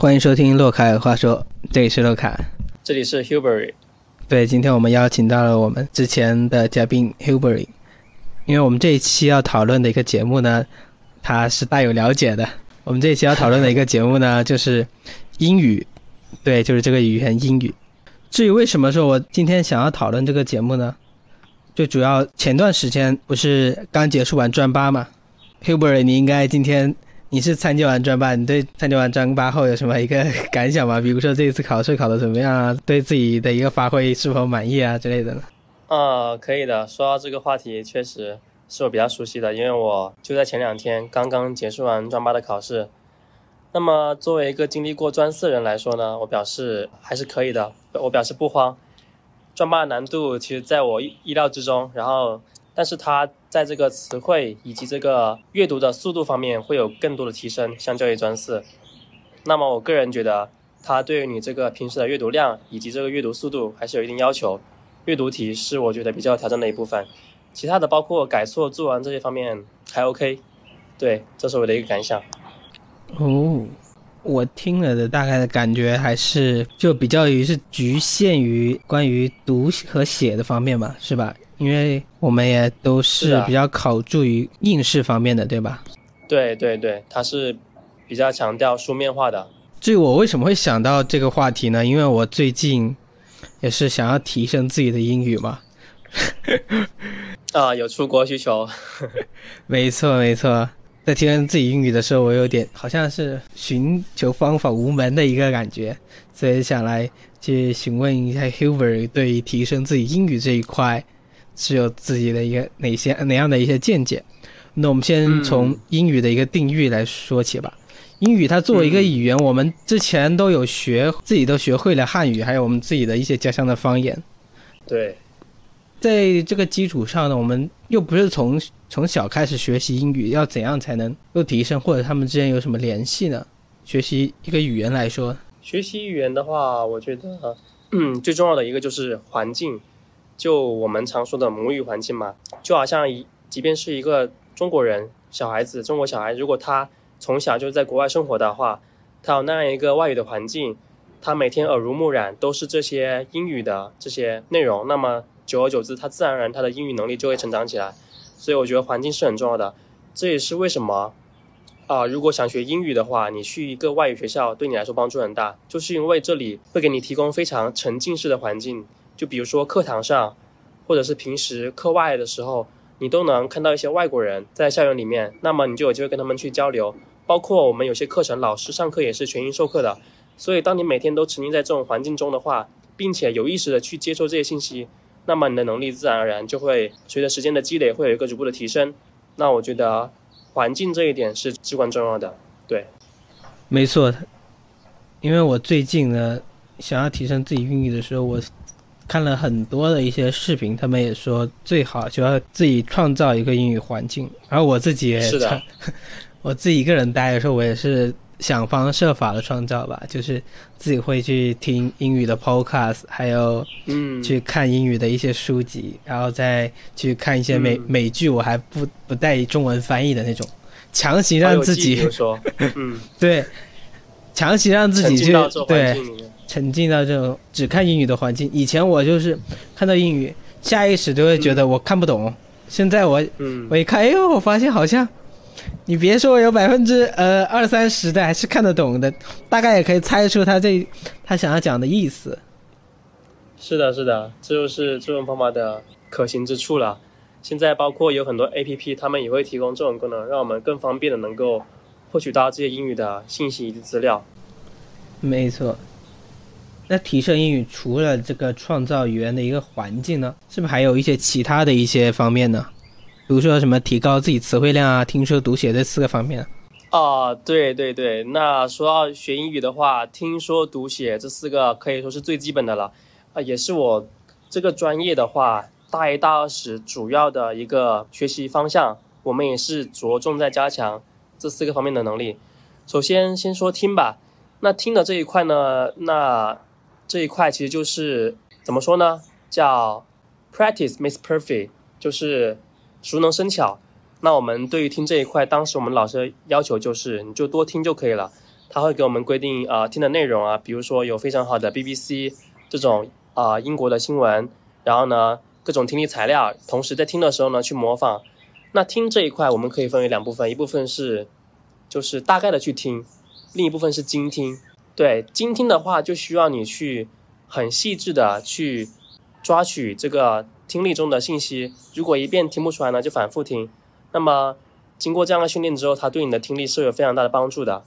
欢迎收听洛凯尔话说，这里是洛凯，这里是 Hubery。对，今天我们邀请到了我们之前的嘉宾 Hubery，因为我们这一期要讨论的一个节目呢，他是大有了解的。我们这一期要讨论的一个节目呢，就是英语，对，就是这个语言英语。至于为什么说我今天想要讨论这个节目呢？最主要前段时间不是刚结束完专八嘛，Hubery，你应该今天你是参加完专八，你对参加完专八后有什么一个感想吗？比如说这一次考试考的怎么样啊？对自己的一个发挥是否满意啊之类的呢？啊，可以的。说到这个话题，确实是我比较熟悉的，因为我就在前两天刚刚结束完专八的考试。那么作为一个经历过专四人来说呢，我表示还是可以的，我表示不慌。专八的难度其实在我意料之中，然后，但是它在这个词汇以及这个阅读的速度方面会有更多的提升，相较于专四。那么我个人觉得，它对于你这个平时的阅读量以及这个阅读速度还是有一定要求。阅读题是我觉得比较挑战的一部分，其他的包括改错、作文这些方面还 OK。对，这是我的一个感想。哦。我听了的大概的感觉还是就比较于是局限于关于读和写的方面嘛，是吧？因为我们也都是比较考注于应试方面的，对吧？对对对，它是比较强调书面化的。至于我为什么会想到这个话题呢？因为我最近也是想要提升自己的英语嘛。啊，有出国需求。没错没错。在提升自己英语的时候，我有点好像是寻求方法无门的一个感觉，所以想来去询问一下 Hubert 对于提升自己英语这一块是有自己的一个哪些哪样的一些见解。那我们先从英语的一个定义来说起吧。英语它作为一个语言，我们之前都有学，自己都学会了汉语，还有我们自己的一些家乡的方言。对。在这个基础上呢，我们又不是从从小开始学习英语，要怎样才能又提升，或者他们之间有什么联系呢？学习一个语言来说，学习语言的话，我觉得，嗯，最重要的一个就是环境，就我们常说的母语环境嘛，就好像一，即便是一个中国人小孩子，中国小孩，如果他从小就在国外生活的话，他有那样一个外语的环境，他每天耳濡目染都是这些英语的这些内容，那么。久而久之，他自然而然他的英语能力就会成长起来，所以我觉得环境是很重要的。这也是为什么啊，如果想学英语的话，你去一个外语学校对你来说帮助很大，就是因为这里会给你提供非常沉浸式的环境。就比如说课堂上，或者是平时课外的时候，你都能看到一些外国人在校园里面，那么你就有机会跟他们去交流。包括我们有些课程，老师上课也是全英授课的。所以当你每天都沉浸在这种环境中的话，并且有意识的去接收这些信息。那么你的能力自然而然就会随着时间的积累，会有一个逐步的提升。那我觉得环境这一点是至关重要的。对，没错。因为我最近呢，想要提升自己英语的时候，我看了很多的一些视频，他们也说最好就要自己创造一个英语环境。然后我自己也是的，我自己一个人待的时候，我也是。想方设法的创造吧，就是自己会去听英语的 podcast，还有嗯，去看英语的一些书籍，然后再去看一些美美剧，我还不不带中文翻译的那种，强行让自己说，嗯，对，强行让自己去对沉浸到这种只看英语的环境。以前我就是看到英语，下意识就会觉得我看不懂，现在我我一看，哎呦，我发现好像。你别说，有百分之呃二三十的还是看得懂的，大概也可以猜出他这他想要讲的意思。是的，是的，这就是这种方法的可行之处了。现在包括有很多 A P P，他们也会提供这种功能，让我们更方便的能够获取到这些英语的信息以及资料。没错。那提升英语除了这个创造语言的一个环境呢，是不是还有一些其他的一些方面呢？比如说什么提高自己词汇量啊，听说读写这四个方面哦，对对对。那说到学英语的话，听说读写这四个可以说是最基本的了，啊，也是我这个专业的话，大一、大二时主要的一个学习方向。我们也是着重在加强这四个方面的能力。首先先说听吧，那听的这一块呢，那这一块其实就是怎么说呢？叫 practice makes perfect，就是。熟能生巧，那我们对于听这一块，当时我们老师要求就是，你就多听就可以了。他会给我们规定啊、听的内容啊，比如说有非常好的 BBC 这种啊、英国的新闻，然后呢各种听力材料，同时在听的时候呢去模仿。那听这一块我们可以分为两部分，一部分是就是大概的去听，另一部分是精听。对精听的话，就需要你去很细致的去抓取这个听力中的信息。如果一遍听不出来呢，就反复听。那么经过这样的训练之后，它对你的听力是有非常大的帮助的。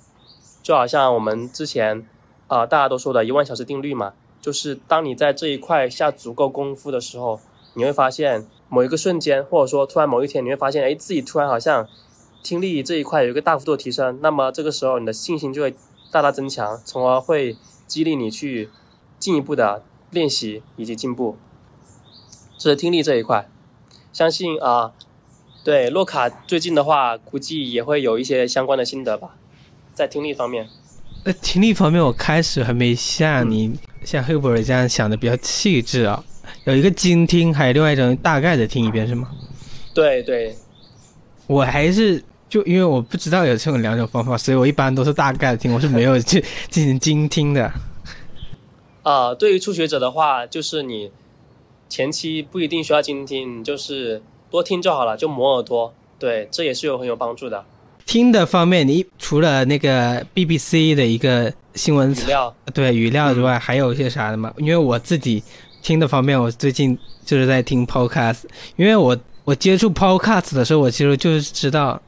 就好像我们之前啊、大家都说的一万小时定律嘛，就是当你在这一块下足够功夫的时候，你会发现某一个瞬间，或者说突然某一天，你会发现，哎，自己突然好像听力这一块有一个大幅度提升。那么这个时候，你的信心就会大大增强，从而会激励你去进一步的练习以及进步。这是听力这一块，相信啊、对洛卡最近的话，估计也会有一些相关的心得吧，在听力方面。那听力方面，我开始还没像你、像 Hubert 这样想的比较细致啊。有一个精听，还有另外一种大概的听一遍，是吗？对对，我还是就因为我不知道有这种两种方法，所以我一般都是大概的听，我是没有去进行精听的。啊、对于初学者的话，就是你前期不一定需要精听，你就是多听就好了，就磨耳朵。对，这也是有很有帮助的。听的方面，你除了那个 BBC 的一个新闻语料，对语料之外，还有一些啥的吗？因为我自己听的方面，我最近就是在听 Podcast，因为我我接触 Podcast 的时候，我其实就是知道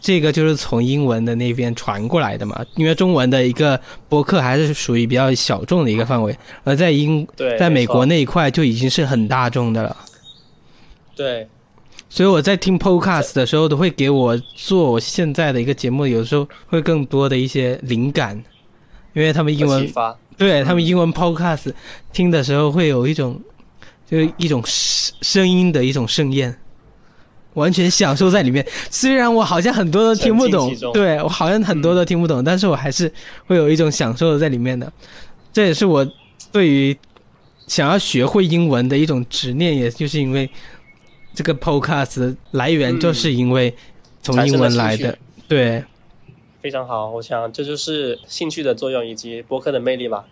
这个就是从英文的那边传过来的嘛，因为中文的一个博客还是属于比较小众的一个范围，而在英对，在美国那一块就已经是很大众的了。对。所以我在听 podcast 的时候，都会给我做我现在的一个节目，有时候会更多的一些灵感，因为他们英文对他们英文 podcast 听的时候会有一种，就是一种声声音的一种盛宴，完全享受在里面。虽然我好像很多都听不懂对我好像很多都听不懂，但是我还是会有一种享受在里面的。这也是我对于想要学会英文的一种执念，也就是因为这个 podcast 的来源就是因为从英文来的对。非常好。我想这就是兴趣的作用以及播客的魅力吧。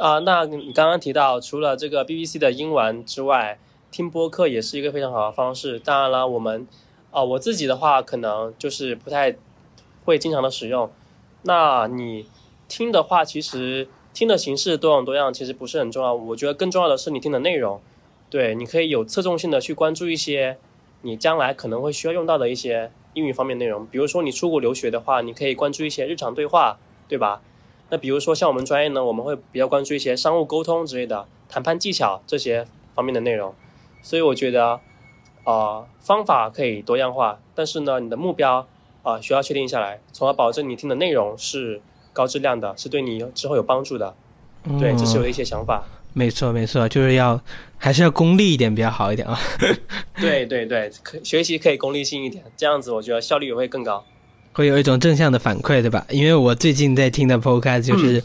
啊、那你刚刚提到，除了这个 BBC 的英文之外，听播客也是一个非常好的方式。当然了，我们啊、我自己的话可能就是不太会经常的使用。那你听的话，其实听的形式多种多样，其实不是很重要。我觉得更重要的是你听的内容。对，你可以有侧重性的去关注一些你将来可能会需要用到的一些英语方面内容。比如说你出国留学的话，你可以关注一些日常对话，对吧？那比如说像我们专业呢，我们会比较关注一些商务沟通之类的、谈判技巧这些方面的内容。所以我觉得，啊、方法可以多样化，但是呢，你的目标啊、需要确定下来，从而保证你听的内容是高质量的，是对你之后有帮助的。对，这是有嗯一些想法。没错，没错，就是要还是要功利一点比较好一点啊。对对对，可学习可以功利性一点，这样子我觉得效率也会更高。会有一种正向的反馈，对吧？因为我最近在听的 podcast 就是、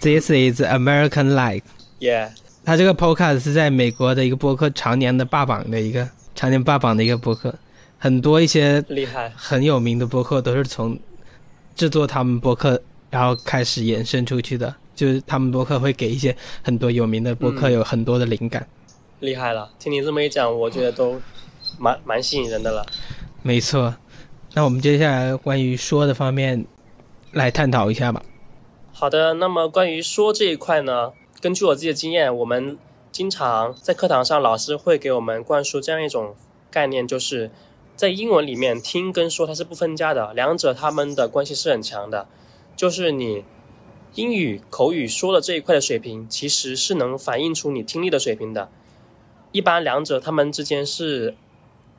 This is American Life，耶、它这个 podcast 是在美国的一个播客常年的霸榜的一个常年霸榜的一个播客，很多一些厉害。很有名的播客都是从制作他们播客然后开始延伸出去的，就是他们播客会给一些很多有名的播客嗯有很多的灵感。厉害了！听你这么一讲，我觉得都蛮蛮吸引人的了。没错，那我们接下来关于说的方面来探讨一下吧。好的，那么关于说这一块呢，根据我自己的经验，我们经常在课堂上，老师会给我们灌输这样一种概念，就是在英文里面听跟说它是不分家的，两者它们的关系是很强的。就是你英语口语说的这一块的水平，其实是能反映出你听力的水平的。一般两者它们之间是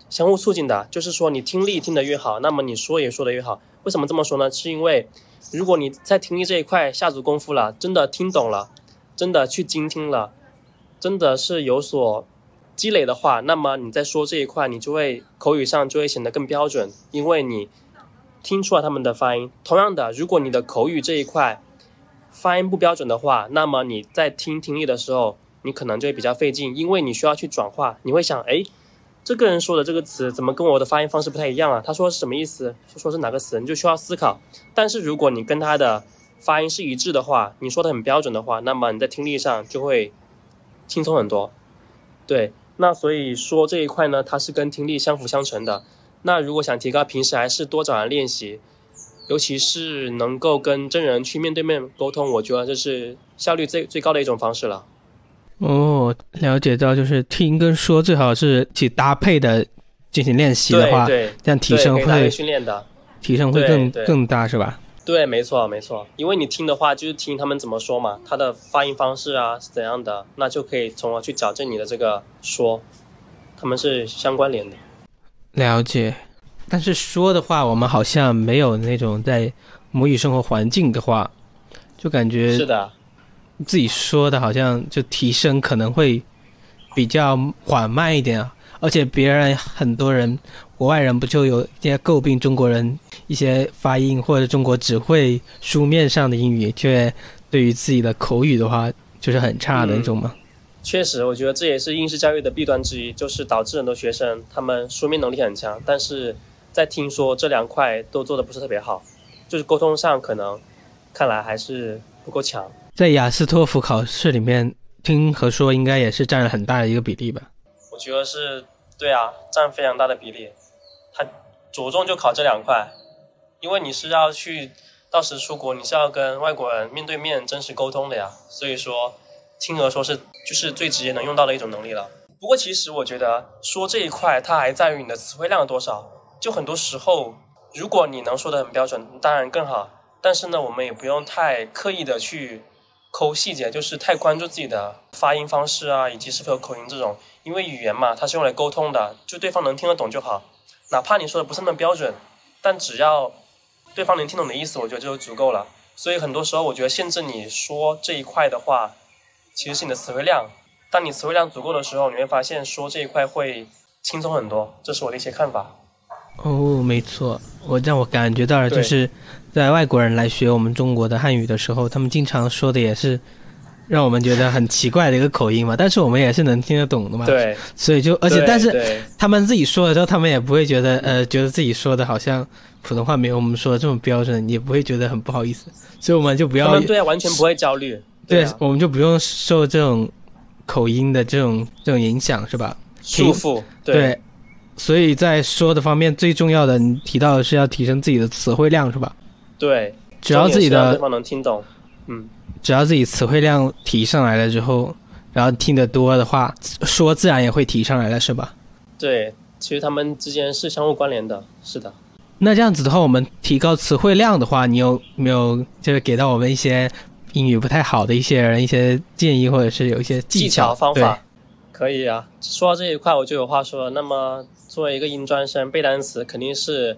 相互促进的，就是说你听力听得越好，那么你说也说得越好。为什么这么说呢？是因为如果你在听力这一块下足功夫了，真的听懂了，真的去精听了，真的是有所积累的话，那么你在说这一块，你就会口语上就会显得更标准，因为你听出了他们的发音。同样的，如果你的口语这一块发音不标准的话，那么你在听听力的时候，你可能就会比较费劲，因为你需要去转化，你会想，哎，这个人说的这个词怎么跟我的发音方式不太一样啊？他说是什么意思？说说是哪个词？你就需要思考。但是如果你跟他的发音是一致的话，你说的很标准的话，那么你在听力上就会轻松很多。对，那所以说这一块呢，它是跟听力相辅相成的。那如果想提高，平时还是多找人练习，尤其是能够跟真人去面对面沟通，我觉得这是效率最最高的一种方式了。哦，了解到就是听跟说最好是一起搭配的进行练习的话，对，这样提升会训练的。提升会更更大是吧？对，没错没错，因为你听的话就是听他们怎么说嘛，他的发音方式啊是怎样的，那就可以从而去矫正你的这个说，他们是相关联的。了解。但是说的话，我们好像没有那种在母语生活环境的话，就感觉是的，自己说的好像就提升可能会比较缓慢一点啊，而且别人很多人国外人不就有一些诟病中国人一些发音或者中国只会书面上的英语，却对于自己的口语的话就是很差的那种吗？确实，我觉得这也是应试教育的弊端之一，就是导致很多学生他们书面能力很强，但是在听说这两块都做的不是特别好，就是沟通上可能看来还是不够强。在雅思托福考试里面，听和说应该也是占了很大的一个比例吧？我觉得是对啊，占非常大的比例。他着重就考这两块，因为你是要去到时出国，你是要跟外国人面对面真实沟通的呀。所以说，听和说是就是最直接能用到的一种能力了。不过其实我觉得说这一块，它还在于你的词汇量多少。就很多时候，如果你能说的很标准，当然更好。但是呢，我们也不用太刻意的去抠细节，就是太关注自己的发音方式啊，以及是否有口音这种。因为语言嘛，它是用来沟通的，就对方能听得懂就好。哪怕你说的不是那么标准，但只要对方能听懂的意思，我觉得就足够了。所以很多时候，我觉得限制你说这一块的话，其实是你的词汇量。当你词汇量足够的时候，你会发现说这一块会轻松很多。这是我的一些看法。哦，没错，我让我感觉到了，就是在外国人来学我们中国的汉语的时候，他们经常说的也是让我们觉得很奇怪的一个口音嘛，但是我们也是能听得懂的嘛。，对，所以就而且但是他们自己说的时候，他们也不会觉得呃，觉得自己说的好像普通话没有我们说的这么标准，也不会觉得很不好意思，所以我们就不要他们对啊，完全不会焦虑。对啊，我们就不用受这种口音的这种这种影响，是吧？束缚。对，所以在说的方面，最重要的你提到的是要提升自己的词汇量，是吧？对，只要自己的能听懂。嗯，只要自己词汇量提上来了之后，然后听得多的话，说自然也会提上来了，是吧？对，其实他们之间是相互关联的。是的。那这样子的话，我们提高词汇量的话，你有没有就是给到我们一些英语不太好的一些人一些建议，或者是有一些技巧对方法，可以啊。说到这一块，我就有话说了。那么作为一个英专生，背单词肯定是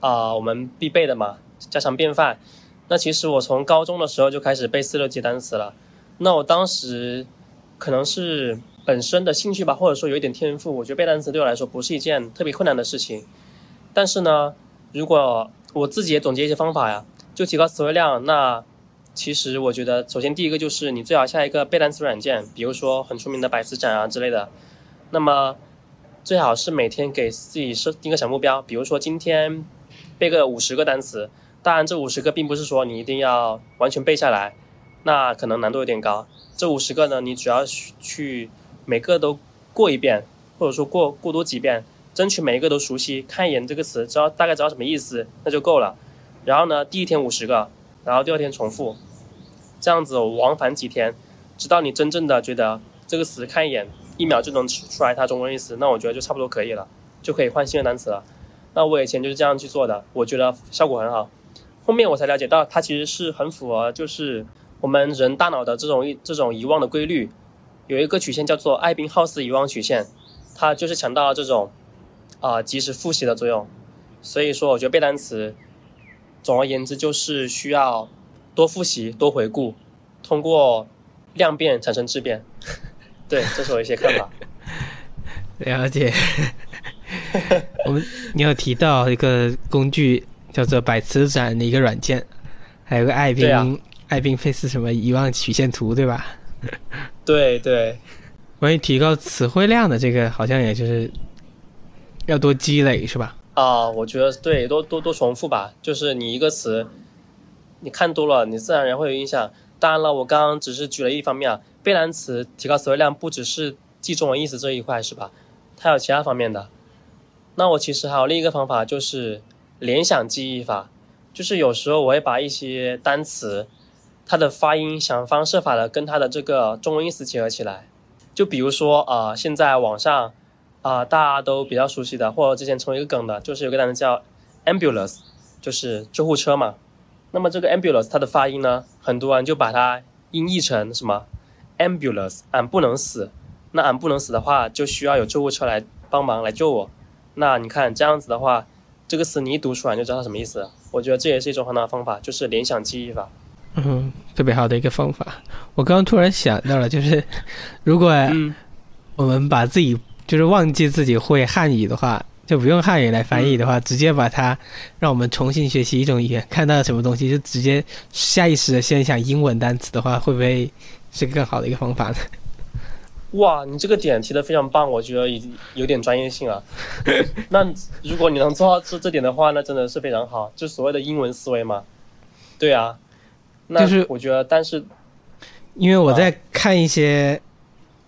啊、我们必备的嘛，家常便饭。那其实我从高中的时候就开始背四六级单词了。那我当时可能是本身的兴趣吧，或者说有一点天赋，我觉得背单词对我来说不是一件特别困难的事情。但是呢，如果我自己也总结一些方法呀，就提高词汇量，那其实我觉得，首先第一个就是你最好下一个背单词软件，比如说很出名的百词斩啊之类的。那么最好是每天给自己设定个小目标，比如说今天背个五十个单词。当然，这五十个并不是说你一定要完全背下来，那可能难度有点高。这五十个呢，你只要去每个都过一遍，或者说过过多几遍，争取每一个都熟悉，看一眼这个词，知道大概知道什么意思，那就够了。然后呢，第一天五十个，然后第二天重复，这样子往返几天，直到你真正的觉得这个词看一眼一秒就能出出来它中文意思，那我觉得就差不多可以了，就可以换新的单词了。那我以前就是这样去做的，我觉得效果很好。后面我才了解到，它其实是很符合就是我们人大脑的这种这种遗忘的规律，有一个曲线叫做艾宾浩斯遗忘曲线，它就是强调这种啊、及时复习的作用。所以说，我觉得背单词，总而言之就是需要多复习、多回顾，通过量变产生质变。对，这是我一些看法。了解。我们你有提到一个工具叫做百词斩的一个软件，还有个艾宾、艾宾费斯什么遗忘曲线图，对吧？对对关于提高词汇量的这个，好像也就是要多积累，是吧？啊、我觉得对，多多多重复吧。就是你一个词，你看多了，你自然而然会有印象。当然了，我刚刚只是举了一方面啊，背单词提高词汇量不只是记中文意思这一块，是吧？它有其他方面的。那我其实还有另一个方法，就是联想记忆法，就是有时候我会把一些单词，它的发音想方设法的跟它的这个中文意思结合起来。就比如说啊，现在网上啊大家都比较熟悉的，或者之前成为一个梗的，就是有个单词叫 ambulance，就是救护车嘛。那么这个 ambulance 它的发音呢，很多人就把它音译成什么 ambulance，俺不能死。那俺不能死的话，就需要有救护车来帮忙来救我。那你看这样子的话，这个词你一读出来就知道它什么意思。我觉得这也是一种很好的方法，就是联想记忆法。嗯，特别好的一个方法。我刚刚突然想到了，就是如果我们把自己就是忘记自己会汉语的话，就不用汉语来翻译的话，直接把它让我们重新学习一种语言，看到什么东西就直接下意识的先想英文单词的话，会不会是更好的一个方法呢？哇，你这个点提的非常棒，我觉得已经有点专业性了。那如果你能做到这这点的话，那真的是非常好，就所谓的英文思维嘛。对啊，就是我觉得，但是因为我在看一些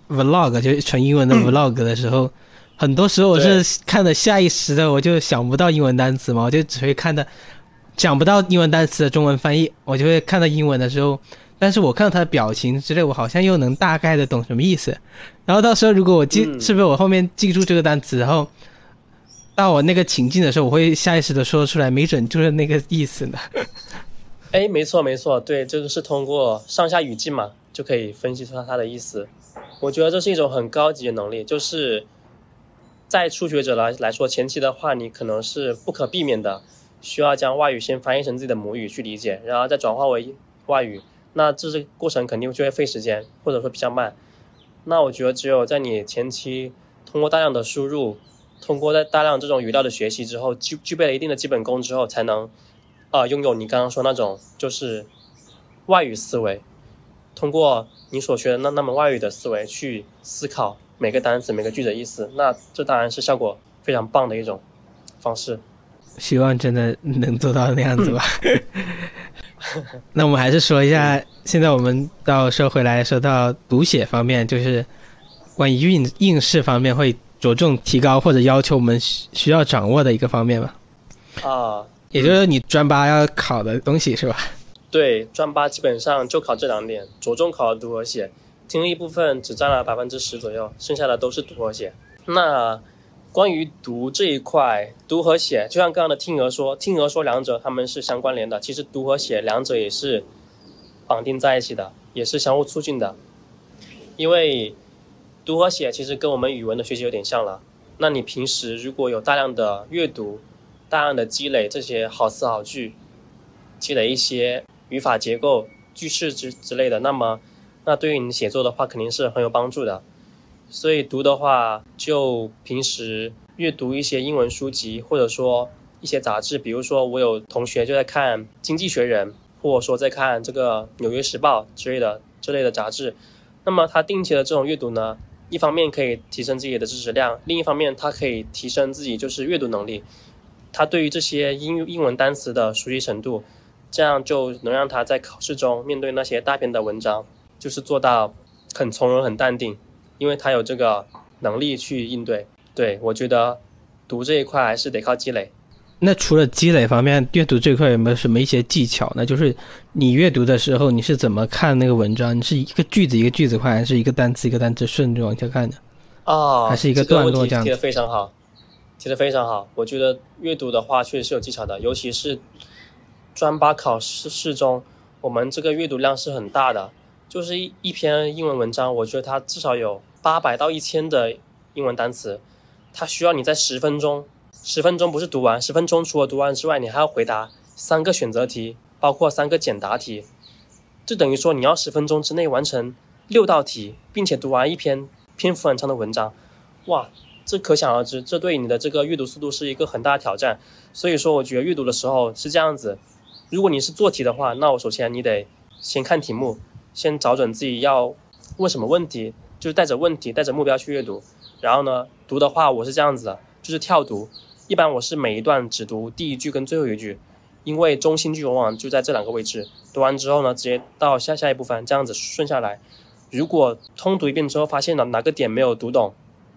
vlog，就是纯英文的 vlog 的时候，很多时候我是看的下意识的，我就想不到英文单词嘛，我就只会看的想不到英文单词的中文翻译，我就会看到英文的时候。但是我看到他的表情之类，我好像又能大概的懂什么意思。然后到时候如果我记，是不是我后面记住这个单词，然后到我那个情境的时候，我会下意识的说出来，没准就是那个意思呢。哎，没错没错，对，这个是通过上下语境嘛，就可以分析出它的意思。我觉得这是一种很高级的能力，就是在初学者来来说，前期的话，你可能是不可避免的需要将外语先翻译成自己的母语去理解，然后再转化为外语。那这是过程肯定就会费时间，或者说比较慢。那我觉得只有在你前期通过大量的输入，通过在大量这种语料的学习之后，具具备了一定的基本功之后，才能啊拥有你刚刚说那种就是外语思维，通过你所学的那那门外语的思维去思考每个单词每个句子的意思。那这当然是效果非常棒的一种方式。希望真的能做到那样子吧。那我们还是说一下，现在我们到说回来说到读写方面，就是关于应应试方面会着重提高或者要求我们需需要掌握的一个方面吧。啊，也就是你专八要考的东西是吧？对，专八基本上就考这两点，着重考读和写，听力部分只占了百分之十左右，剩下的都是读和写。那关于读这一块，读和写，就像刚刚的听和说，听和说两者他们是相关联的。其实读和写两者也是绑定在一起的，也是相互促进的。因为读和写其实跟我们语文的学习有点像了。那你平时如果有大量的阅读，大量的积累这些好词好句，积累一些语法结构、句式之之类的，那么那对于你写作的话肯定是很有帮助的。所以读的话，就平时阅读一些英文书籍，或者说一些杂志，比如说我有同学就在看《经济学人》，或者说在看这个《纽约时报》之类的这类的杂志。那么他定期的这种阅读呢，一方面可以提升自己的知识量，另一方面他可以提升自己就是阅读能力。他对于这些英英文单词的熟悉程度，这样就能让他在考试中面对那些大篇的文章，就是做到很从容、很淡定。因为他有这个能力去应对，对我觉得读这一块还是得靠积累。那除了积累方面，阅读这块有没有什么一些技巧呢？就是你阅读的时候，你是怎么看那个文章？你是一个句子一个句子看，还是一个单词一个单词顺着往下看的？哦，还是一个段落这样？提的非常好，提的非常好。我觉得阅读的话确实是有技巧的，尤其是专八考试试中，我们这个阅读量是很大的。就是一一篇英文文章，我觉得它至少有八百到一千的英文单词，它需要你在十分钟，十分钟不是读完，十分钟除了读完之外，你还要回答三个选择题，包括三个简答题，这等于说你要十分钟之内完成六道题，并且读完一篇篇幅很长的文章，哇，这可想而知，这对你的这个阅读速度是一个很大的挑战。所以说，我觉得阅读的时候是这样子，如果你是做题的话，那我首先你得先看题目。先找准自己要问什么问题，就是带着问题、带着目标去阅读。然后呢，读的话我是这样子的，就是跳读。一般我是每一段只读第一句跟最后一句，因为中心句往往就在这两个位置。读完之后呢，直接到下下一部分，这样子顺下来。如果通读一遍之后发现了哪个点没有读懂，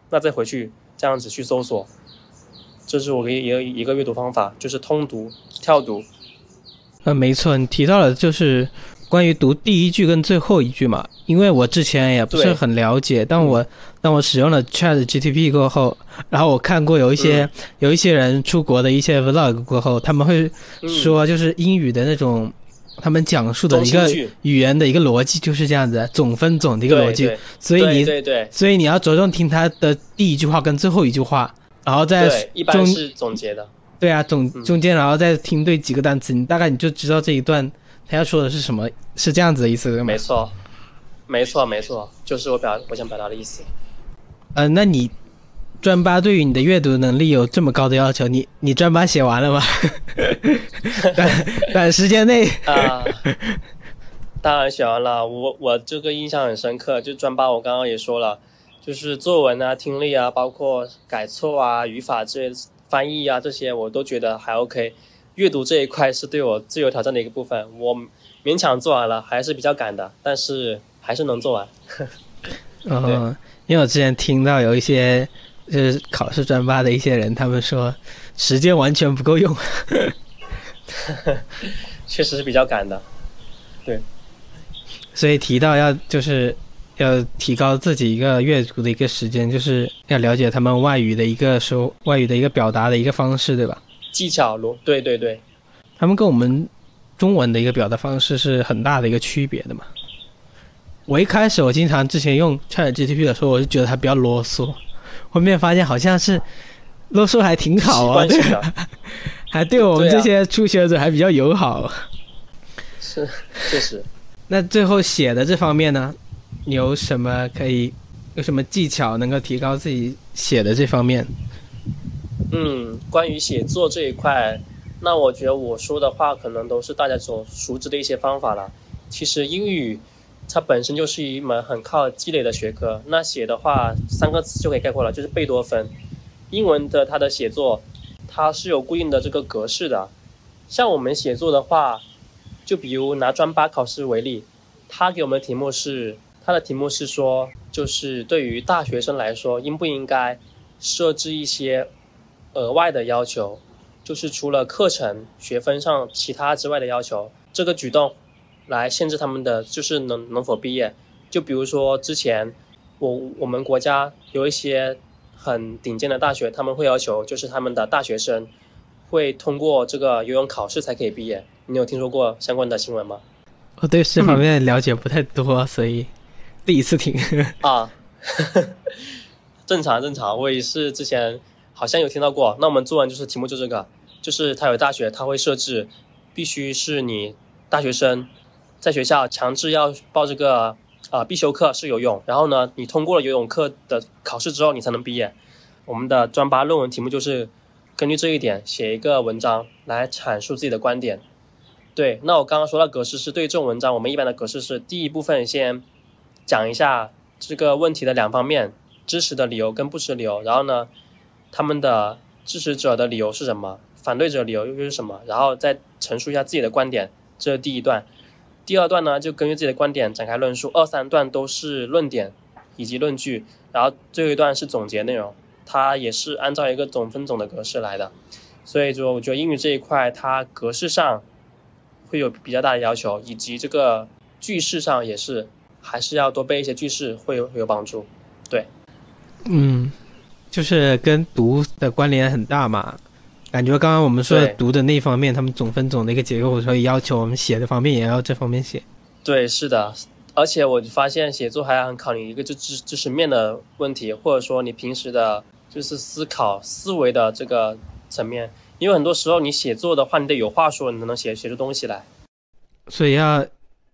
那再回去这样子去搜索。这是我的一个一个阅读方法，就是通读、跳读。呃，没错，你提到了就是关于读第一句跟最后一句嘛。因为我之前也不是很了解，但我当我使用了 Chat GTP 过后，然后我看过有一些有一些人出国的一些 Vlog 过后，他们会说，就是英语的那种他们讲述的一个语言的一个逻辑就是这样子，总分总的一个逻辑。所以你对对，所以你要着重听他的第一句话跟最后一句话，然后再一般是总结的。对啊，总中间然后再听对几个单词，你大概你就知道这一段他要说的是什么，是这样子的意思吗？没错。没错，没错，就是我表我想表达的意思。呃，那你专八对于你的阅读能力有这么高的要求？你你专八写完了吗？短 短时间内啊，当然写完了。我我这个印象很深刻，就专八我刚刚也说了，就是作文啊、听力啊、包括改错啊、语法这些、翻译啊这些，我都觉得还 OK。阅读这一块是对我最有挑战的一个部分，我勉强做完了，还是比较赶的，但是。还是能做完。嗯，因为我之前听到有一些就是考试专八的一些人，他们说时间完全不够用。确实是比较赶的。对。所以提到要就是要提高自己一个阅读的一个时间，就是要了解他们外语的一个说外语的一个表达的一个方式，对吧？技巧咯，对对对。他们跟我们中文的一个表达方式是很大的一个区别的嘛。我一开始我经常之前用 Chat GTP 的时候，我就觉得它比较啰嗦，后面发现好像是啰嗦还挺好啊，对，还对我们这些初学者还比较友好。是，确实。那最后写的这方面呢，你有什么可以有什么技巧能够提高自己写的这方面？嗯，关于写作这一块，那我觉得我说的话可能都是大家所熟知的一些方法了。其实英语。它本身就是一门很靠积累的学科。那写的话，三个词就可以概括了，就是贝多芬。英文的它的写作，它是有固定的这个格式的。像我们写作的话，就比如拿专八考试为例，他给我们的题目是，他的题目是说，就是对于大学生来说，应不应该设置一些额外的要求，就是除了课程学分上其他之外的要求，这个举动。来限制他们的就是能能否毕业，就比如说之前我我们国家有一些很顶尖的大学，他们会要求就是他们的大学生会通过这个游泳考试才可以毕业。你有听说过相关的新闻吗？我对这方面了解不太多，所以第一次听 啊。正常正常，我也是之前好像有听到过。那我们作文就是题目就这个，就是他有大学他会设置，必须是你大学生。在学校强制要报这个啊必修课是游泳，然后呢，你通过了游泳课的考试之后，你才能毕业。我们的专八论文题目就是根据这一点写一个文章来阐述自己的观点。对，那我刚刚说到格式是对这种文章，我们一般的格式是第一部分先讲一下这个问题的两方面，支持的理由跟不支持理由，然后呢，他们的支持者的理由是什么，反对者理由又是什么，然后再陈述一下自己的观点，这是第一段。第二段呢，就根据自己的观点展开论述，二三段都是论点以及论据，然后最后一段是总结内容，它也是按照一个总分总的格式来的。所以说，我觉得英语这一块它格式上会有比较大的要求，以及这个句式上也是，还是要多背一些句式会有会有帮助。对，嗯，就是跟读的关联很大嘛。感觉刚刚我们说读的那方面，他们总分总的一个结构，所以要求我们写的方面也要这方面写。对，是的，而且我发现写作还很考你一个就知知识面的问题，或者说你平时的就是思考思维的这个层面，因为很多时候你写作的话，你得有话说，你才能写写出东西来。所以要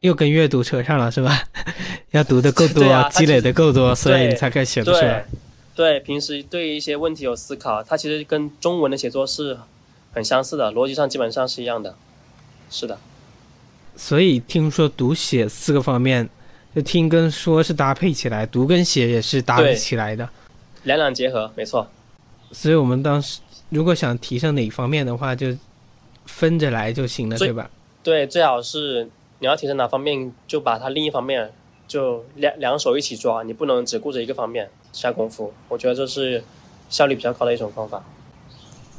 又跟阅读扯上了，是吧？要读的够多，积累的够多，所以你才可以写得出来。对，平时对一些问题有思考，它其实跟中文的写作是很相似的，逻辑上基本上是一样的。是的。所以听说读写四个方面，就听跟说是搭配起来，读跟写也是搭配起来的，两两结合，没错。所以我们当时如果想提升哪一方面的话，就分着来就行了，对吧？对，最好是你要提升哪方面，就把它另一方面就两两手一起抓，你不能只顾着一个方面下功夫。我觉得这是效率比较高的一种方法。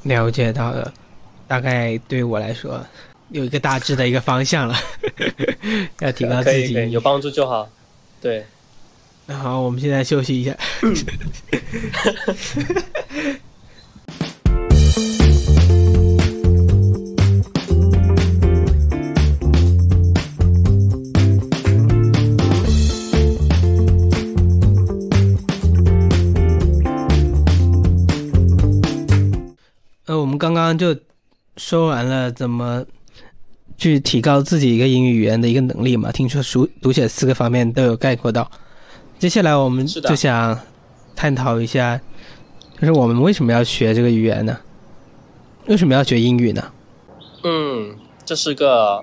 了解到了，大概对我来说有一个大致的一个方向了，要提高自己。有帮助就好。对，那好，我们现在休息一下。们刚刚就说完了怎么去提高自己一个英语语言的一个能力嘛，听说书读写四个方面都有概括到。接下来我们就想探讨一下，就是我们为什么要学这个语言呢？为什么要学英语呢？嗯，这是个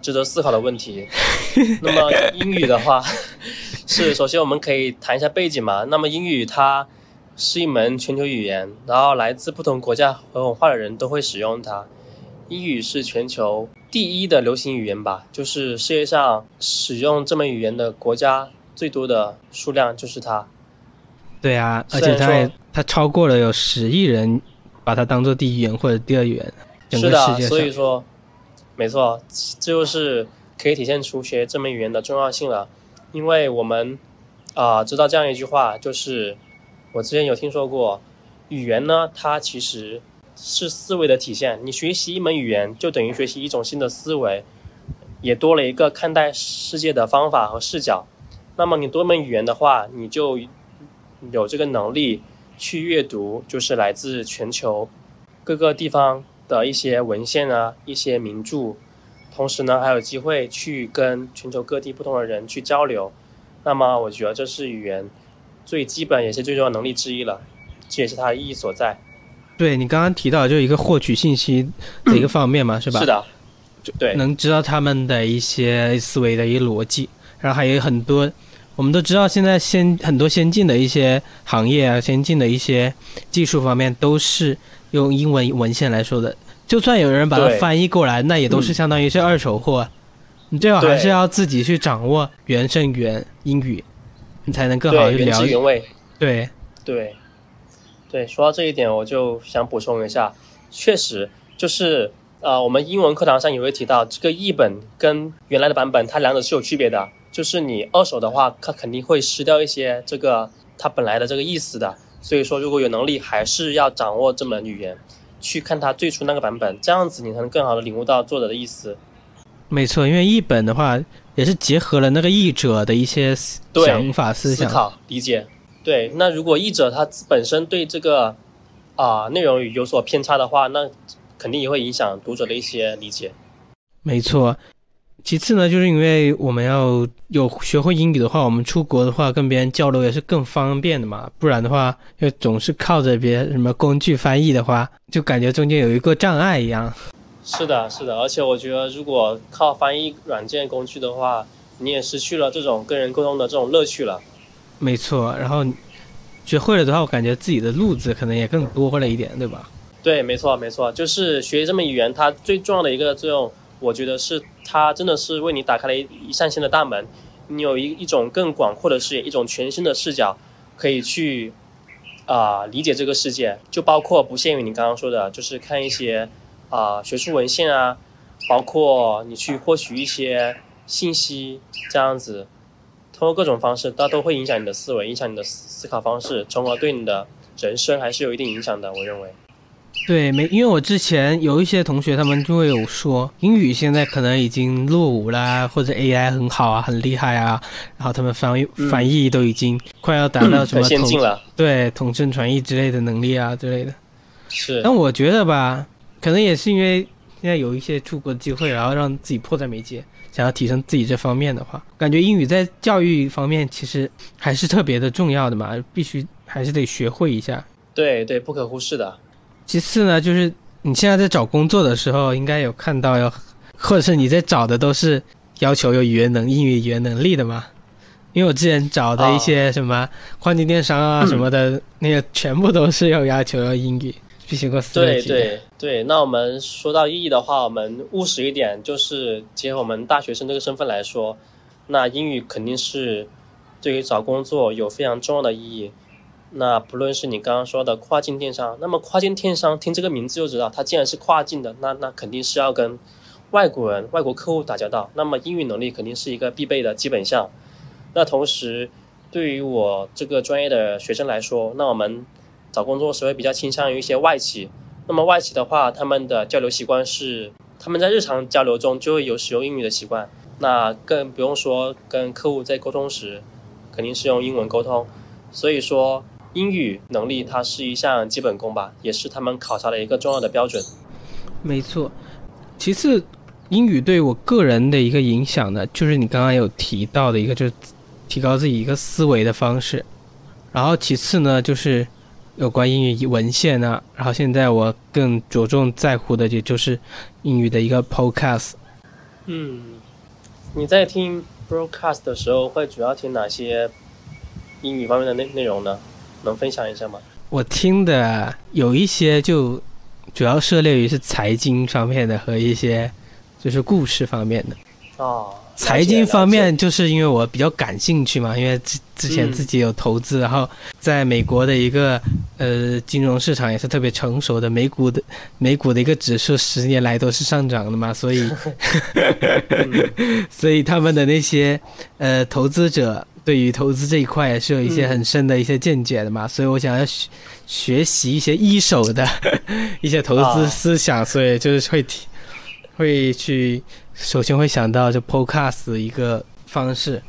值得思考的问题。那么英语的话，是首先我们可以谈一下背景嘛。那么英语它是一门全球语言，然后来自不同国家和文化的人都会使用它。英语是全球第一的流行语言吧，就是世界上使用这门语言的国家最多的数量就是它。对啊，而且它也它超过了有十亿人把它当做第一语言或者第二语言，是的，所以。说，没错，这就是可以体现出学这门语言的重要性了。因为我们啊、知道这样一句话，就是我之前有听说过，语言呢，它其实是思维的体现。你学习一门语言，就等于学习一种新的思维，也多了一个看待世界的方法和视角。那么你多门语言的话，你就有这个能力去阅读，就是来自全球各个地方的一些文献啊，一些名著，同时呢，还有机会去跟全球各地不同的人去交流。那么，我觉得这是语言最基本也是最重要能力之一了，这也是它的意义所在。对你刚刚提到，就一个获取信息的一个方面嘛，是吧？是的，对，能知道他们的一些思维的一个逻辑，然后还有很多，我们都知道现在先很多先进的一些行业啊，先进的一些技术方面都是用英文文献来说的。就算有人把它翻译过来，那也都是相当于是二手货。你最好还是要自己去掌握原生原英语，你才能更好的了解。汁原味。对，对，对，说到这一点，我就想补充一下，确实就是呃，我们英文课堂上也会提到，这个译本跟原来的版本，它两者是有区别的。就是你二手的话，它肯定会失掉一些这个它本来的这个意思的。所以说，如果有能力，还是要掌握这门语言，去看它最初那个版本，这样子你才能更好的领悟到作者的意思。没错，因为译本的话也是结合了那个译者的一些想法、思想。思考、理解。对，那如果译者他本身对这个啊、内容有所偏差的话，那肯定也会影响读者的一些理解。没错。其次呢，就是因为我们要有学会英语的话，我们出国的话跟别人交流也是更方便的嘛。不然的话，要总是靠着别什么工具翻译的话，就感觉中间有一个障碍一样。是的，是的，而且我觉得如果靠翻译软件工具的话，你也失去了这种跟人沟通的这种乐趣了。没错，然后学会了的话，我感觉自己的路子可能也更多了一点，对吧？对，没错，没错，就是学这门语言，它最重要的一个作用，我觉得是它真的是为你打开了一一扇新的大门，你有一一种更广阔的视野，一种全新的视角，可以去啊、理解这个世界，就包括不限于你刚刚说的，就是看一些啊、学术文献啊，包括你去获取一些信息，这样子，通过各种方式，它都会影响你的思维，影响你的思思考方式，从而对你的人生还是有一定影响的，我认为。对，没，因为我之前有一些同学，他们就会有说，英语现在可能已经落伍啦，或者 AI 很好啊，很厉害啊，然后他们翻译、嗯翻译都已经快要达到什很么统先进了，对统称传译之类的能力啊之类的。是但我觉得吧，可能也是因为现在有一些出国的机会，然后让自己迫在眉睫，想要提升自己这方面的话，感觉英语在教育方面其实还是特别的重要的嘛，必须还是得学会一下。对对，不可忽视的。其次呢，就是你现在在找工作的时候，应该有看到要，或者是你在找的都是要求有语言能英语语言能力的嘛？因为我之前找的一些什么跨境电商啊嗯什么的，那个全部都是要要求要英语，必须过四六级。对对对，那我们说到意义的话，我们务实一点，就是结合我们大学生这个身份来说，那英语肯定是对于找工作有非常重要的意义。那不论是你刚刚说的跨境电商，那么跨境电商听这个名字就知道，它既然是跨境的，那那肯定是要跟外国人、外国客户打交道，那么英语能力肯定是一个必备的基本项。那同时，对于我这个专业的学生来说，那我们找工作时会比较倾向于一些外企。那么外企的话，他们的交流习惯是他们在日常交流中就会有使用英语的习惯，那更不用说跟客户在沟通时，肯定是用英文沟通。所以说。英语能力它是一项基本功吧，也是他们考察的一个重要的标准。没错。其次，英语对我个人的一个影响呢，就是你刚刚有提到的一个，就是提高自己一个思维的方式。然后其次呢，就是有关英语文献啊。然后现在我更着重在乎的，也就是英语的一个 podcast。嗯，你在听 broadcast 的时候，会主要听哪些英语方面的内内容呢？能分享一下吗？我听的有一些就主要涉猎于是财经方面的和一些就是故事方面的。哦，财经方面就是因为我比较感兴趣嘛，因为之之前自己有投资，然后在美国的一个呃金融市场也是特别成熟的，美股的美股的一个指数十年来都是上涨的嘛，所以 所以他们的那些呃投资者。对于投资这一块也是有一些很深的一些见解的嘛，所以我想要学学习一些一手的 一些投资思想，所以就是会提会去首先会想到就 Podcast 一个方式，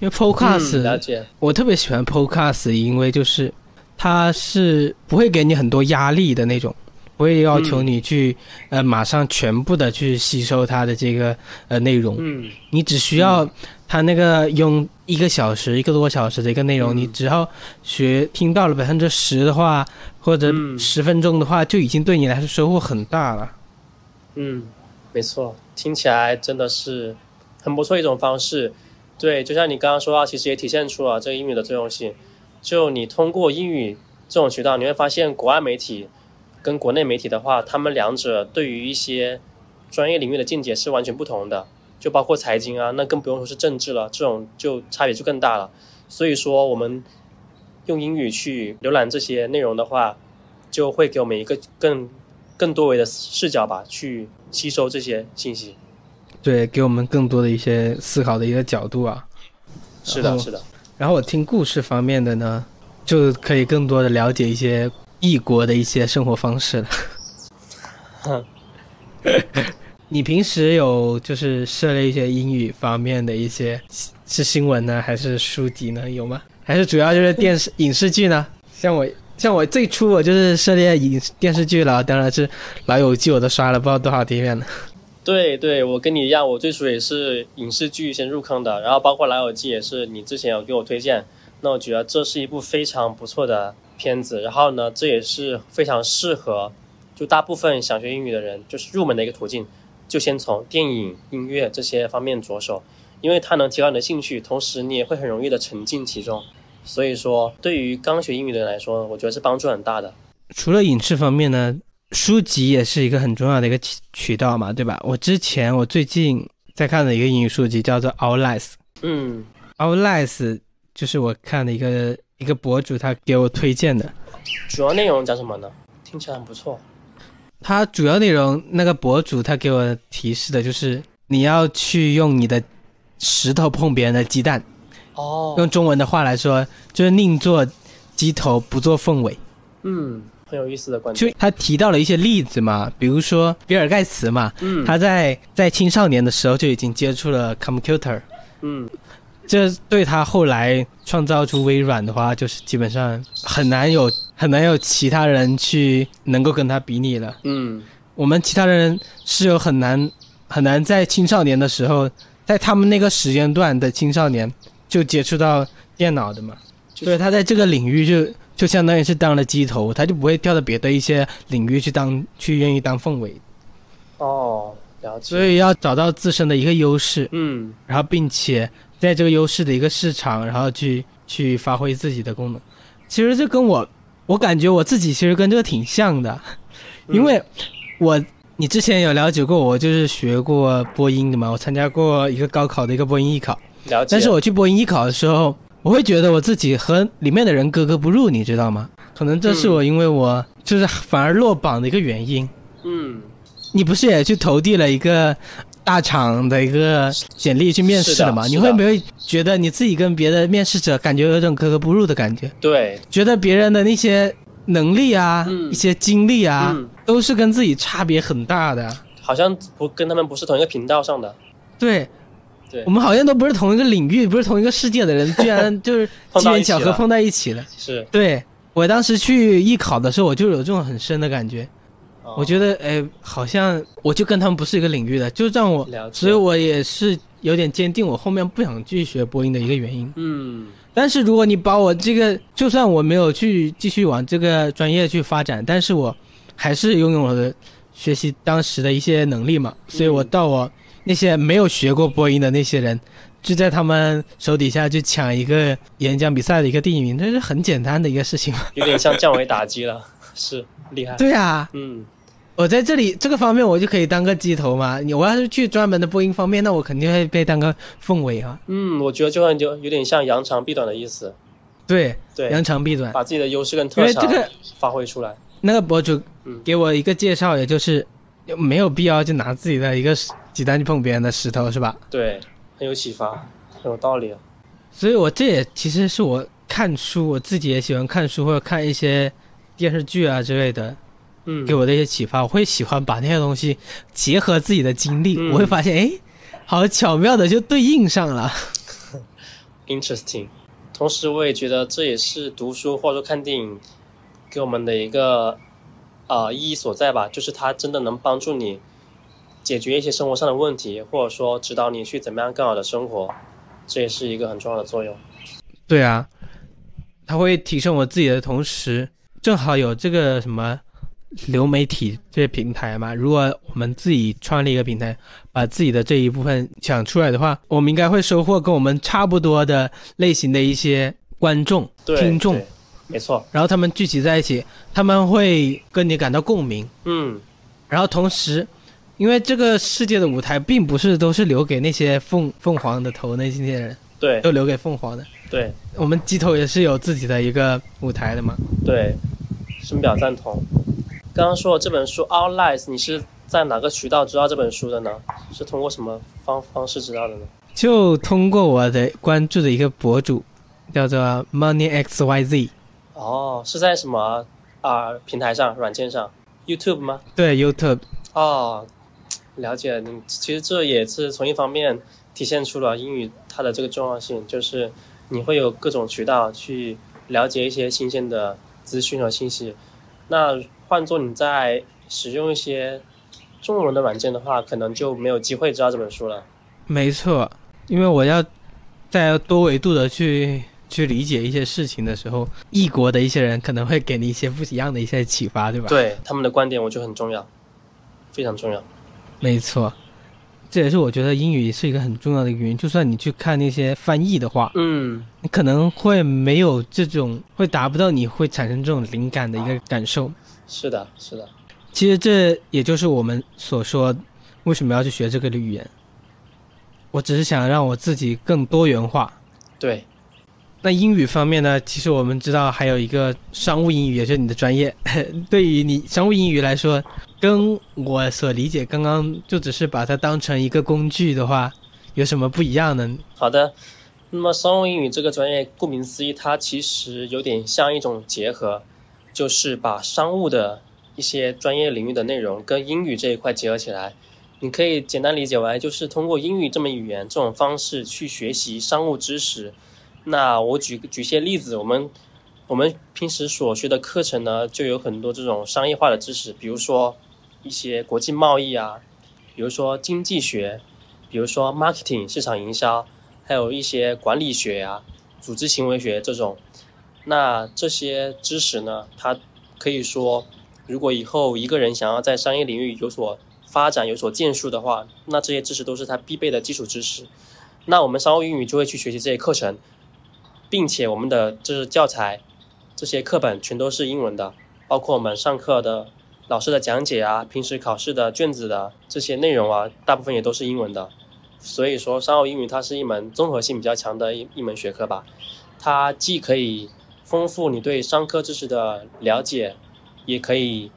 因为 Podcast 我特别喜欢 Podcast，因为就是它是不会给你很多压力的那种，不会要求你去呃马上全部的去吸收它的这个呃内容，嗯，你只需要。它那个用一个小时、一个多小时的一个内容，你只要学听到了百分之十的话，或者十分钟的话，就已经对你来说收获很大了。嗯，没错，听起来真的是很不错一种方式。对，就像你刚刚说到，其实也体现出了这个英语的作用性。就你通过英语这种渠道，你会发现国外媒体跟国内媒体的话，他们两者对于一些专业领域的见解是完全不同的。就包括财经啊，那更不用说是政治了，这种就差别就更大了。所以说，我们用英语去浏览这些内容的话，就会给我们一个更更多维的视角吧，去吸收这些信息。对，给我们更多的一些思考的一个角度啊。是的，是的。然后我听故事方面的呢，就可以更多的了解一些异国的一些生活方式了。哼。你平时有就是涉猎一些英语方面的一些是新闻呢，还是书籍呢？有吗？还是主要就是电视影视剧呢？像我像我最初我就是涉猎影电视剧了，当然是《老友记》，我都刷了不知道多少遍了。对对，我跟你一样，我最初也是影视剧先入坑的，然后包括《老友记》也是你之前有给我推荐，那我觉得这是一部非常不错的片子，然后呢，这也是非常适合就大部分想学英语的人就是入门的一个途径。就先从电影、音乐这些方面着手，因为它能提高你的兴趣，同时你也会很容易的沉浸其中。所以说，对于刚学英语的人来说，我觉得是帮助很大的。除了影视方面呢，书籍也是一个很重要的一个渠渠道嘛，对吧？我之前我最近在看的一个英语书籍叫做《Our Lives》，嗯，《Our Lives》就是我看的一个一个博主他给我推荐的。主要内容讲什么呢？听起来很不错。它主要内容，那个博主他给我提示的就是你要去用你的石头碰别人的鸡蛋，哦，用中文的话来说就是宁做鸡头不做凤尾，嗯，很有意思的观点。就他提到了一些例子嘛，比如说比尔盖茨嘛，嗯，他在在青少年的时候就已经接触了 computer，嗯。这对他后来创造出微软的话，就是基本上很难有很难有其他人去能够跟他比拟了。嗯，我们其他人是有很难很难在青少年的时候，在他们那个时间段的青少年就接触到电脑的嘛。所以他在这个领域就就相当于是当了鸡头，他就不会跳到别的一些领域去当去愿意当凤尾。哦，了解。所以要找到自身的一个优势。嗯，然后并且。在这个优势的一个市场，然后去去发挥自己的功能，其实这跟我，我感觉我自己其实跟这个挺像的，因为我你之前有了解过我，就是学过播音的嘛，我参加过一个高考的一个播音艺考，了解。但是我去播音艺考的时候，我会觉得我自己和里面的人格格不入，你知道吗？可能这是我因为我就是反而落榜的一个原因。嗯，你不是也去投递了一个大厂的一个简历去面试了吗？你会不会觉得你自己跟别的面试者感觉有种格格不入的感觉？对，觉得别人的那些能力啊、嗯一些经历啊，嗯都是跟自己差别很大的。好像不跟他们不是同一个频道上的。对，对我，们好像都不是同一个领域，不是同一个世界的人，居然就是 机缘巧合碰在一起了。是。对我当时去艺考的时候，我就有这种很深的感觉。哦我觉得，哎，好像我就跟他们不是一个领域的，就让我，所以我也是有点坚定我后面不想继续学播音的一个原因。嗯，但是如果你把我这个，就算我没有去继续往这个专业去发展，但是我还是拥有了学习当时的一些能力嘛，所以我到我那些没有学过播音的那些人，就在他们手底下去抢一个演讲比赛的一个第一名，这是很简单的一个事情嘛。有点像降维打击了，是厉害。对啊，嗯，我在这里这个方面我就可以当个鸡头嘛。你我要是去专门的播音方面，那我肯定会被当个凤尾啊。嗯，我觉得就很有有点像扬长避短的意思。对，对，扬长避短。把自己的优势跟特长这个发挥出来。那个博主嗯给我一个介绍，也就是没有必要就拿自己的一个鸡蛋去碰别人的石头，是吧？对，很有启发，很有道理。所以我这也其实是我看书，我自己也喜欢看书或者看一些电视剧啊之类的，嗯，给我的一些启发。我会喜欢把那些东西结合自己的经历，嗯我会发现，哎，好巧妙的就对应上了。interesting。同时，我也觉得这也是读书或者说看电影给我们的一个呃意义所在吧，就是它真的能帮助你解决一些生活上的问题，或者说指导你去怎么样更好的生活，这也是一个很重要的作用。对啊，它会提升我自己的同时，正好有这个什么流媒体这些平台嘛。如果我们自己创立一个平台，把自己的这一部分讲出来的话，我们应该会收获跟我们差不多的类型的一些观众、听众对，没错。然后他们聚集在一起，他们会跟你感到共鸣，嗯，然后同时。因为这个世界的舞台并不是都是留给那些凤凤凰的头那些人，对都留给凤凰的。对我们鸡头也是有自己的一个舞台的嘛。对，深表赞同。刚刚说的这本书《Our Lives》，你是在哪个渠道知道这本书的呢？是通过什么方方式知道的呢？就通过我的关注的一个博主，叫做 Money X Y Z，哦，是在什么啊、平台上、软件上？YouTube 吗？对 YouTube，哦，了解。你其实这也是从一方面体现出了英语它的这个重要性，就是你会有各种渠道去了解一些新鲜的资讯和信息。那换做你在使用一些中文的软件的话，可能就没有机会知道这本书了。没错，因为我要在多维度的去去理解一些事情的时候，异国的一些人可能会给你一些不一样的一些启发，对吧？，对他们的观点，我觉得很重要，非常重要。没错，这也是我觉得英语是一个很重要的原因。就算你去看那些翻译的话，嗯，你可能会没有这种，会达不到你会产生这种灵感的一个感受。是的，是的，其实这也就是我们所说为什么要去学这个语言。我只是想让我自己更多元化。对，那英语方面呢？其实我们知道还有一个商务英语，也是你的专业。对于你商务英语来说，跟我所理解刚刚就只是把它当成一个工具的话，有什么不一样呢？好的。那么商务英语这个专业，顾名思义，它其实有点像一种结合，就是把商务的一些专业领域的内容跟英语这一块结合起来。你可以简单理解为，就是通过英语这门语言这种方式去学习商务知识。那我举举些例子，我们我们平时所学的课程呢，就有很多这种商业化的知识，比如说一些国际贸易啊，比如说经济学，比如说 marketing 市场营销，还有一些管理学啊、组织行为学这种。那这些知识呢，它可以说，如果以后一个人想要在商业领域有所发展、有所建树的话，那这些知识都是他必备的基础知识。那我们商务英语就会去学习这些课程，并且我们的就是教材、这些课本全都是英文的，包括我们上课的老师的讲解啊，平时考试的卷子的这些内容啊，大部分也都是英文的。所以说，商务英语它是一门综合性比较强的一一门学科吧。它既可以丰富你对商科知识的了解，也可以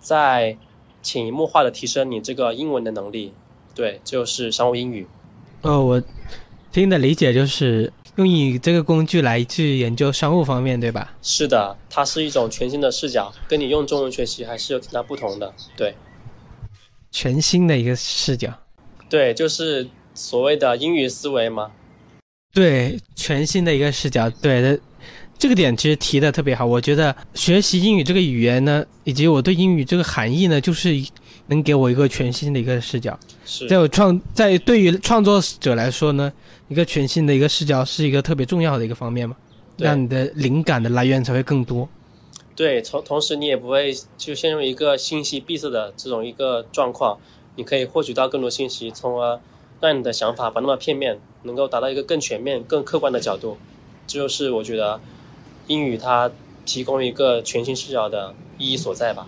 在潜移默化的提升你这个英文的能力。对，就是商务英语。哦，我听的理解就是用英语这个工具来去研究商务方面，对吧？是的，它是一种全新的视角，跟你用中文学习还是有挺大不同的。对，全新的一个视角。对，就是所谓的英语思维嘛。对，全新的一个视角。对的，这个点其实提的特别好。我觉得学习英语这个语言呢，以及我对英语这个含义呢，就是能给我一个全新的一个视角。是，在我创在对于创作者来说呢，一个全新的一个视角是一个特别重要的一个方面嘛，让你的灵感的来源才会更多。对，同同时你也不会就陷入一个信息闭塞的这种一个状况，你可以获取到更多信息，从而让你的想法不那么片面，能够达到一个更全面、更客观的角度。这就是我觉得英语它提供一个全新视角的意义所在吧。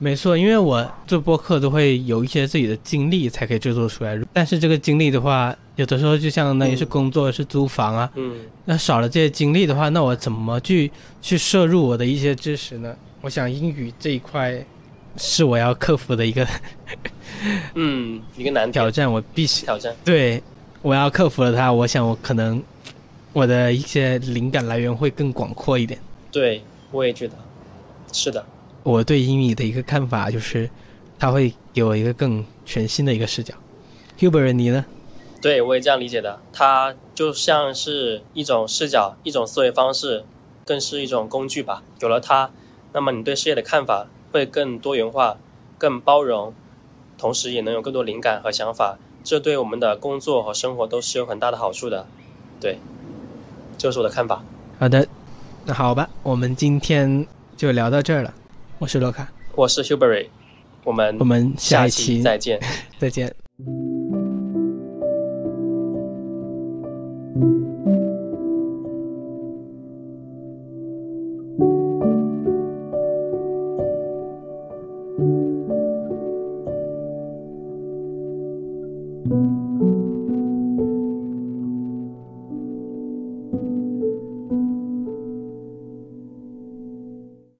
没错，因为我做播客都会有一些自己的经历才可以制作出来，但是这个经历的话，有的时候就相当于是工作、是租房啊，嗯，那少了这些经历的话，那我怎么去去摄入我的一些知识呢？我想英语这一块是我要克服的一个 嗯，一个难挑战，我必须挑战。对我要克服了它。我想我可能我的一些灵感来源会更广阔一点。对，我也觉得是的。我对英语的一个看法就是，它会给我一个更全新的一个视角。Hubert，你呢？对，我也这样理解的。它就像是一种视角，一种思维方式，更是一种工具吧。有了它，那么你对世界的看法会更多元化、更包容，同时也能有更多灵感和想法。这对我们的工作和生活都是有很大的好处的。对，这是我的看法。好的，那好吧，我们今天就聊到这儿了。我是洛卡，我是 Hubery，我们我们下期再见，再见。